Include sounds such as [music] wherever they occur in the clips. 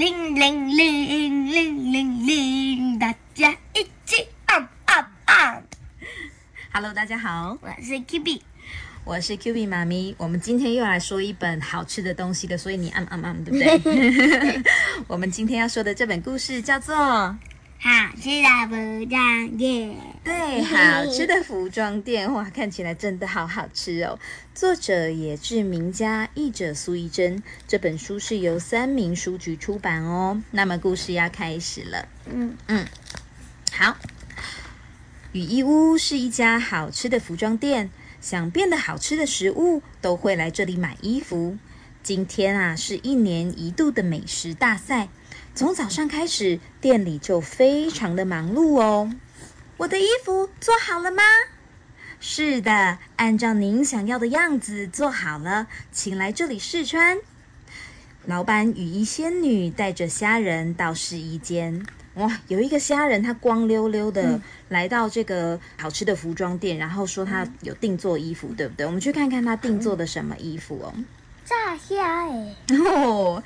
铃铃铃铃铃铃，大家一起按按按。Hello，大家好，我是 Kibi，我是 Q B 妈咪。我们今天又来说一本好吃的东西了，所以你按按按，对不对？[laughs] 我们今天要说的这本故事叫做好吃的服装店。对好吃的服装店，哇，看起来真的好好吃哦。作者也是名家，译者苏一珍。这本书是由三明书局出版哦。那么故事要开始了。嗯嗯，好。雨衣屋是一家好吃的服装店，想变得好吃的食物都会来这里买衣服。今天啊，是一年一度的美食大赛，从早上开始，店里就非常的忙碌哦。我的衣服做好了吗？是的，按照您想要的样子做好了，请来这里试穿。老板雨衣仙女带着虾人到试衣间。哇，有一个虾人，他光溜溜的来到这个好吃的服装店，然后说他有定做衣服，对不对？我们去看看他定做的什么衣服哦。炸虾哎，哦，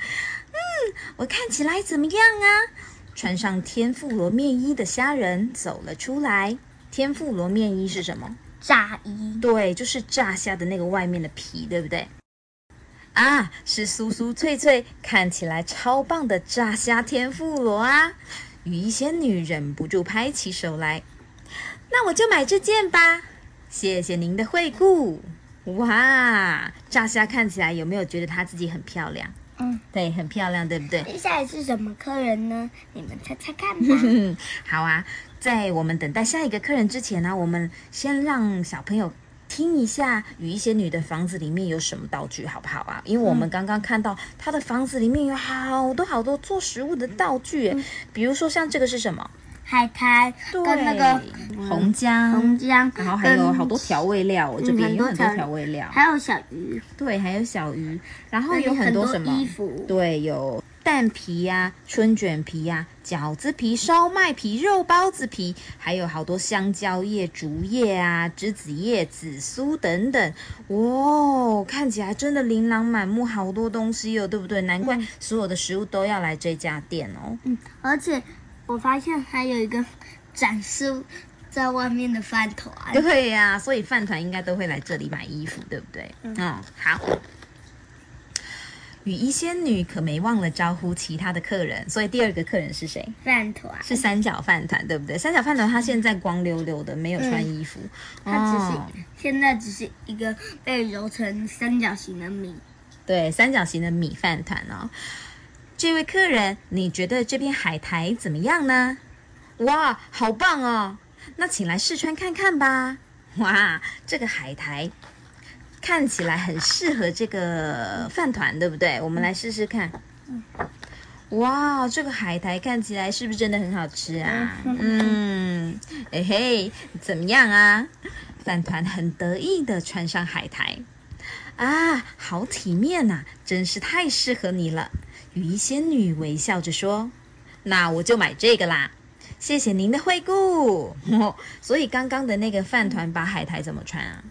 嗯，我看起来怎么样啊？穿上天妇罗面衣的虾仁走了出来。天妇罗面衣是什么？炸衣。对，就是炸虾的那个外面的皮，对不对？啊，是酥酥脆脆，看起来超棒的炸虾天妇罗啊！雨衣仙女忍不住拍起手来，那我就买这件吧。谢谢您的惠顾。哇，炸虾看起来有没有觉得她自己很漂亮？嗯，对，很漂亮，对不对？接下来是什么客人呢？你们猜猜看吧。嗯，[laughs] 好啊，在我们等待下一个客人之前呢，我们先让小朋友听一下雨衣仙女的房子里面有什么道具，好不好啊？因为我们刚刚看到她的房子里面有好多好多做食物的道具，嗯比如说像这个是什么？海苔跟那个对。红姜，红姜，然后还有好多调味料，我这嗯边有很多调调味料，还有小鱼，对，还有小鱼，然后有很多什么？衣服。对，有蛋皮呀、春卷皮呀、饺子皮、烧麦皮、肉包子皮，还有好多香蕉叶、竹叶啊、栀子叶、紫苏等等。哇，看起来真的琳琅满目，好多东西哦，对不对？难怪所有的食物都要来这家店哦。嗯，而且我发现还有一个展示在外面的饭团。对呀、所以饭团应该都会来这里买衣服，对不对？嗯，好。雨衣仙女可没忘了招呼其他的客人，所以第二个客人是谁？饭团，是三角饭团，对不对？三角饭团它现在光溜溜的，没有穿衣服。它只是、哦现在只是一个被揉成三角形的米。对三角形的米饭团哦。这位客人，你觉得这片海苔怎么样呢？哇，好棒哦！那请来试穿看看吧。哇，这个海苔看起来很适合这个饭团，对不对？我们来试试看。哇，这个海苔看起来是不是真的很好吃啊？嗯，哎嘿，怎么样啊？饭团很得意的穿上海苔。啊，好体面呐、真是太适合你了。雨衣仙女微笑着说：“那我就买这个啦，谢谢您的惠顾。哦 [laughs] ”所以刚刚的那个饭团把海苔怎么穿啊？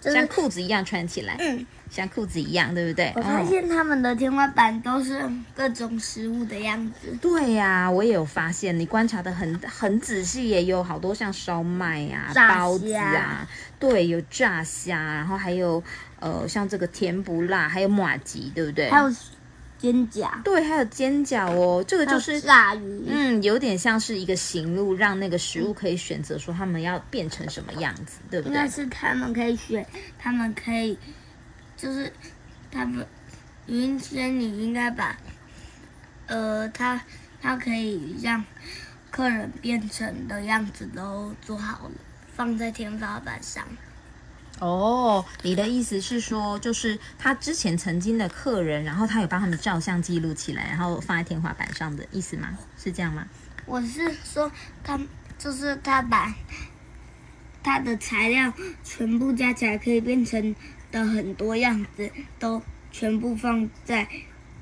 像裤子一样穿起来，嗯，像裤子一样，对不对？我发哦现他们的天花板都是各种食物的样子。对呀、我也有发现，你观察的很很仔细，也有好多像烧麦呀、包子啊，对，有炸虾，然后还有呃像这个甜不辣，还有马吉，对不对？还有煎饺，对，还有煎饺哦，这个就是炸鱼。嗯，有点像是一个行路，让那个食物可以选择说他们要变成什么样子，对不对应该？是他们可以选，他们可以，就是他们云仙你应该把，呃，他他可以让客人变成的样子都做好了，放在天花板上。哦，你的意思是说，就是他之前曾经的客人，然后他有帮他们照相记录起来，然后放在天花板上的意思吗？是这样吗？我是说他就是他把他的材料全部加起来，可以变成的很多样子，都全部放在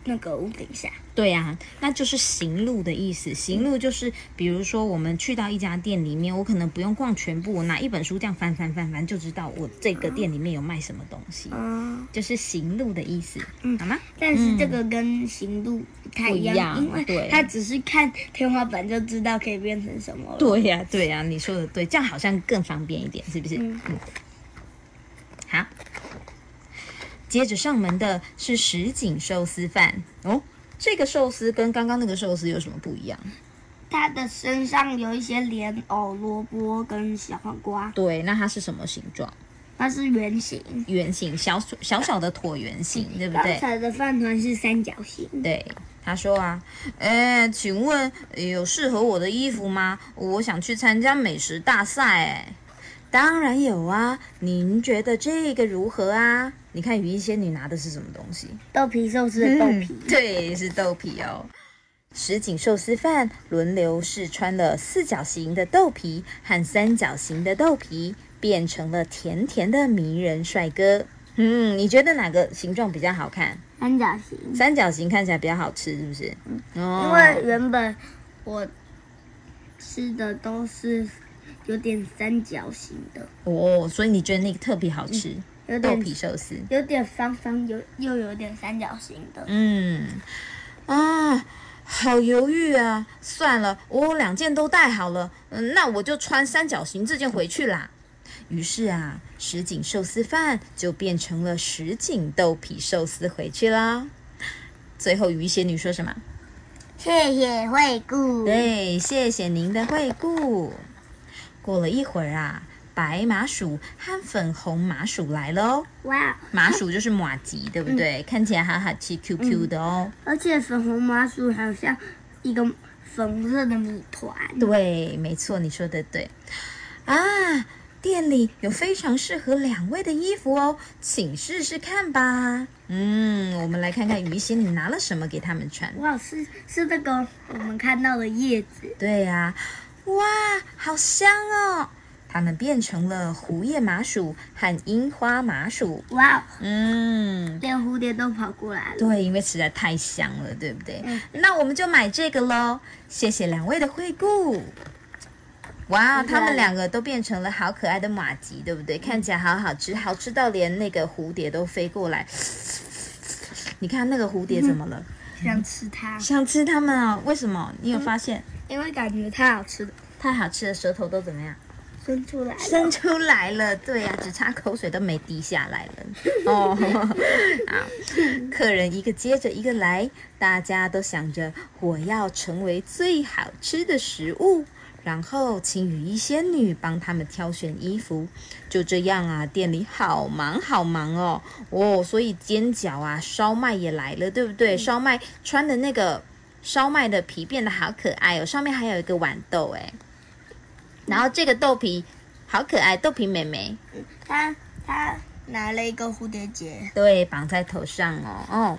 那个屋顶下。对呀、那就是行路的意思。行路就是，比如说我们去到一家店里面，我可能不用逛全部，我拿一本书这样翻翻翻翻，就知道我这个店里面有卖什么东西，嗯，就是行路的意思，嗯好吗？但是这个跟行路不太一样，不一样因为它只是看天花板就知道可以变成什么了。对呀、对呀、你说的对，这样好像更方便一点，是不是？嗯好。接着上门的是什锦寿司饭哦，这个寿司跟刚刚那个寿司有什么不一样？它的身上有一些莲藕、萝卜跟小黄瓜，对，那它是什么形状？它是圆形。圆形，小小小的椭圆形，对不刚对？才的饭团是三角形。对，他说啊，哎，请问有适合我的衣服吗？我想去参加美食大赛，哎，当然有啊。您觉得这个如何啊？你看雨衣仙女拿的是什么东西？豆皮寿司的豆皮，嗯对，是豆皮哦。什锦寿司饭轮流试穿了四角形的豆皮和三角形的豆皮，变成了甜甜的迷人帅哥。嗯，你觉得哪个形状比较好看？三角形。三角形看起来比较好吃，是不是？哦因为原本我吃的都是有点三角形的，哦，所以你觉得那个特别好吃？豆有点皮寿司。有点方方，有又有点三角形的。嗯，啊，好犹豫啊！算了，我两件都带好了，嗯，那我就穿三角形这件回去啦。于是啊，什锦寿司饭就变成了什锦豆皮寿司回去啦。最后，鱼仙女说什么？谢谢惠顾。对，谢谢您的惠顾。过了一会儿啊，白麻薯和粉红麻薯来了哦。哇，麻薯就是马吉，对不对？看起来哈哈气 Q Q 的哦。而且粉红麻薯好像一个粉色的米团。对，没错，你说的对。啊，店里有非常适合两位的衣服哦，请试试看吧。嗯，我们来看看鱼仙你拿了什么给他们穿。哇，是是那个我们看到的叶子。对呀、哇，好香哦！它们变成了胡叶麻薯和樱花麻薯。哇，嗯，连蝴蝶都跑过来了。对，因为实在太香了，对不对？嗯那我们就买这个喽。谢谢两位的惠顾。哇，对他们两个都变成了好可爱的马吉，对不对？看起来好好吃，好吃到连那个蝴蝶都飞过来。你看那个蝴蝶怎么了？想吃它，想吃它们哦？为什么？你有发现？因为感觉太好吃了，太好吃了舌头都怎么样？伸出来了。伸出来了，对呀、[laughs] 只差口水都没滴下来了。哦，[laughs] 好，客人一个接着一个来，大家都想着我要成为最好吃的食物，然后请雨衣仙女帮他们挑选衣服。就这样啊，店里好忙好忙哦。哦，所以煎饺啊，烧麦也来了，对不对？烧麦穿的那个烧麦的皮变得好可爱哦，上面还有一个豌豆哎。然后这个豆皮好可爱，豆皮妹妹，她她拿了一个蝴蝶结，对，绑在头上哦哦。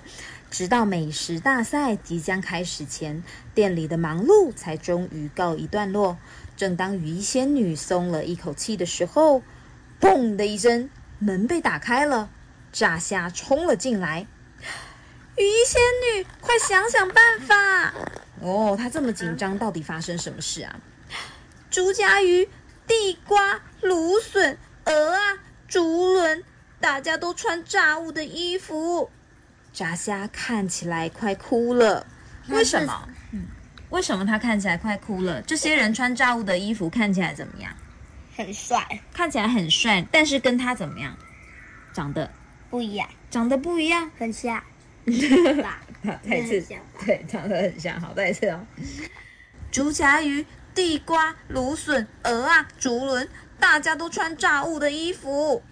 直到美食大赛即将开始前，店里的忙碌才终于告一段落。正当雨衣仙女松了一口气的时候，砰的一声，门被打开了，炸虾冲了进来。雨衣仙女，快想想办法！哦，她这么紧张，到底发生什么事啊？竹夹鱼、地瓜、芦笋、鹅啊、竹轮，大家都穿炸物的衣服。炸虾看起来快哭了，为什么？嗯，为什么他看起来快哭了？这些人穿炸物的衣服看起来怎么样？很帅，看起来很帅，但是跟他怎么样？长得不一样，长得不一样。很像。[laughs] 吧 [laughs] 再一次对，长得很像。好，再一次哦。竹夹鱼、地瓜、芦笋、鹅啊、竹轮，大家都穿炸物的衣服。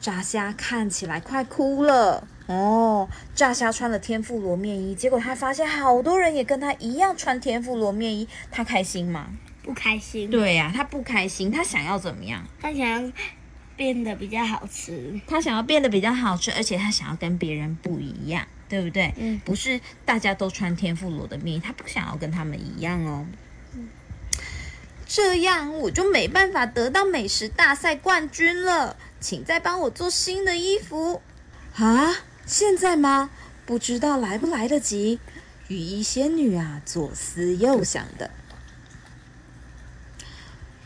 炸虾看起来快哭了哦。炸虾穿了天妇罗面衣，结果他发现好多人也跟他一样穿天妇罗面衣，他开心吗？不开心。对呀、他不开心，他想要怎么样？他想要变得比较好吃。他想要变得比较好吃，而且他想要跟别人不一样，对不对？嗯不是大家都穿天妇罗的面衣，他不想要跟他们一样哦。这样我就没办法得到美食大赛冠军了，请再帮我做新的衣服啊！现在吗？不知道来不来得及。雨衣仙女啊，左思右想的。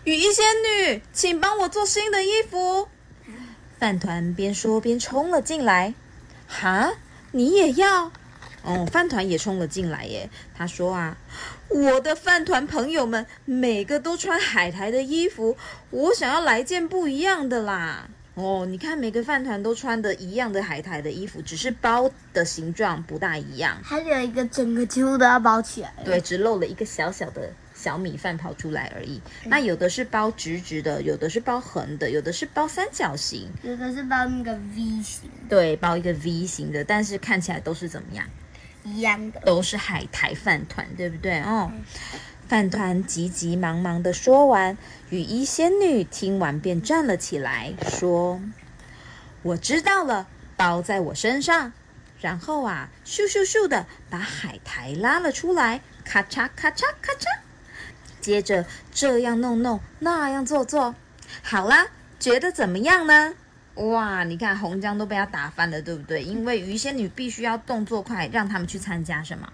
雨衣仙女，请帮我做新的衣服。饭团边说边冲了进来。哈，你也要？哦，饭团也冲了进来耶。他说啊，我的饭团朋友们每个都穿海苔的衣服，我想要来件不一样的啦。哦，你看每个饭团都穿的一样的海苔的衣服，只是包的形状不大一样。还有一个整个几乎都要包起来。对，只露了一个小小的。小米饭跑出来而已。那有的是包直直的，有的是包横的，有的是包三角形，有的是包那个 V 型。对，包一个 V 型的，但是看起来都是怎么样？一样的，都是海苔饭团，对不对？哦，饭团急急忙忙的说完，雨衣仙女听完便站了起来，说：“我知道了，包在我身上。”然后啊，咻咻咻的把海苔拉了出来，咔嚓咔嚓咔嚓。接着这样弄弄，那样做做，好啦，觉得怎么样呢？哇，你看红浆都被他打翻了，对不对？因为鱼仙女必须要动作快，让他们去参加什么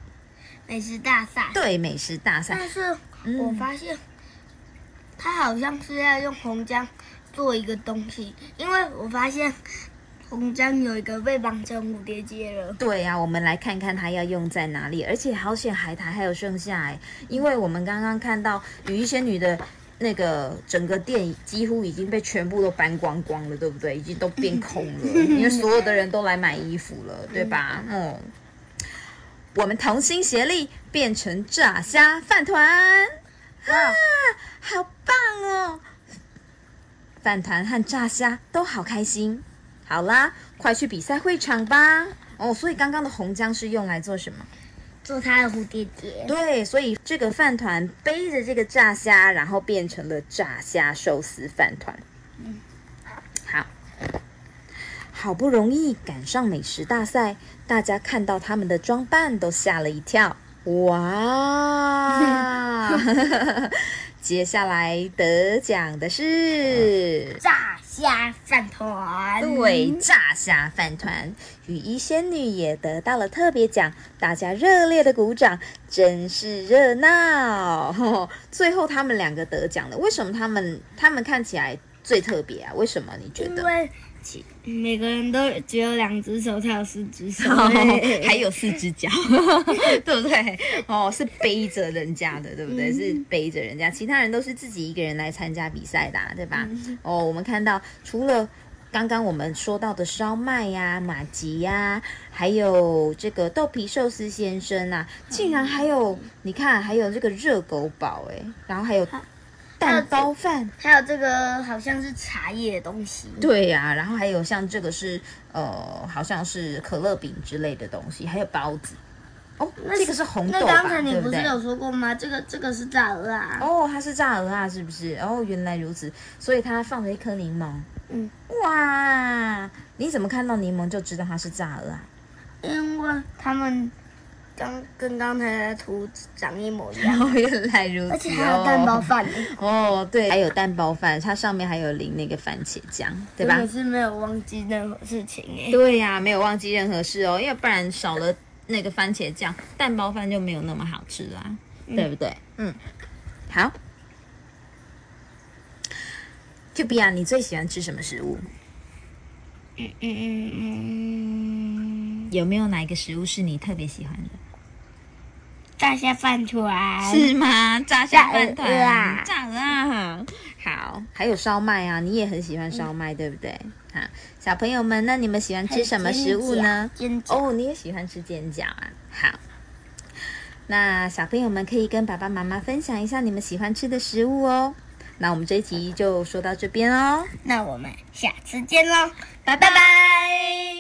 美食大赛？对，美食大赛。但是我发现，他好像是要用红浆做一个东西，因为我发现。红浆有一个被绑成蝴蝶结了。对呀，我们来看看它要用在哪里。而且好险，海苔还有剩下哎，因为我们刚刚看到鱼仙女的那个整个店几乎已经被全部都搬光光了，对不对？已经都变空了，因为 [laughs] 所有的人都来买衣服了，对吧？嗯，我们同心协力变成炸虾饭团啊，好棒哦！饭团和炸虾都好开心。好啦，快去比赛会场吧！哦，所以刚刚的红浆是用来做什么？做它的蝴蝶结。对，所以这个饭团背着这个炸虾，然后变成了炸虾寿司饭团。嗯，好，好不容易赶上美食大赛，大家看到他们的装扮都吓了一跳。哇！[laughs] [laughs] 接下来得奖的是炸虾饭团，对，炸虾饭团，雨衣仙女也得到了特别奖，大家热烈的鼓掌，真是热闹。[laughs] 最后他们两个得奖了，为什么他们他们看起来最特别啊？为什么你觉得？每个人都只有两只手，才有四只手，[laughs] 还有四只脚，[laughs] 对不对？哦，是背着人家的，对不对？是背着人家，其他人都是自己一个人来参加比赛的，对吧？哦，我们看到除了刚刚我们说到的烧麦呀、马吉呀，还有这个豆皮寿司先生啊，竟然还有你看，还有这个热狗堡，哎，然后还有。蛋包饭，还有这个好像是茶叶的东西。对呀，然后还有像这个是呃，好像是可乐饼之类的东西，还有包子。哦，这个是红豆？那刚才你不是有说过吗？这个这个是炸鹅啊。哦，它是炸鹅啊，是不是？哦，原来如此，所以它放了一颗柠檬。嗯。哇，你怎么看到柠檬就知道它是炸鹅啊？因为他们。刚跟刚才的图长一模一样，哦，[laughs] 原来如此，而且还有蛋包饭哦，对，还有蛋包饭，它上面还有淋那个番茄酱，对吧？可是没有忘记任何事情哎。对呀，没有忘记任何事哦，因为不然少了那个番茄酱，蛋包饭就没有那么好吃啦，对不对？嗯，好。Q B 啊，你最喜欢吃什么食物？嗯嗯嗯嗯，有没有哪一个食物是你特别喜欢的？炸虾饭团是吗？炸虾饭团，炸鹅啊！好，还有烧麦啊，你也很喜欢烧麦，对不对？好，小朋友们，那你们喜欢吃什么食物呢？煎饺哦，你也喜欢吃煎饺啊？好，那小朋友们可以跟爸爸妈妈分享一下你们喜欢吃的食物哦。那我们这一集就说到这边哦，那我们下次见喽，拜拜拜。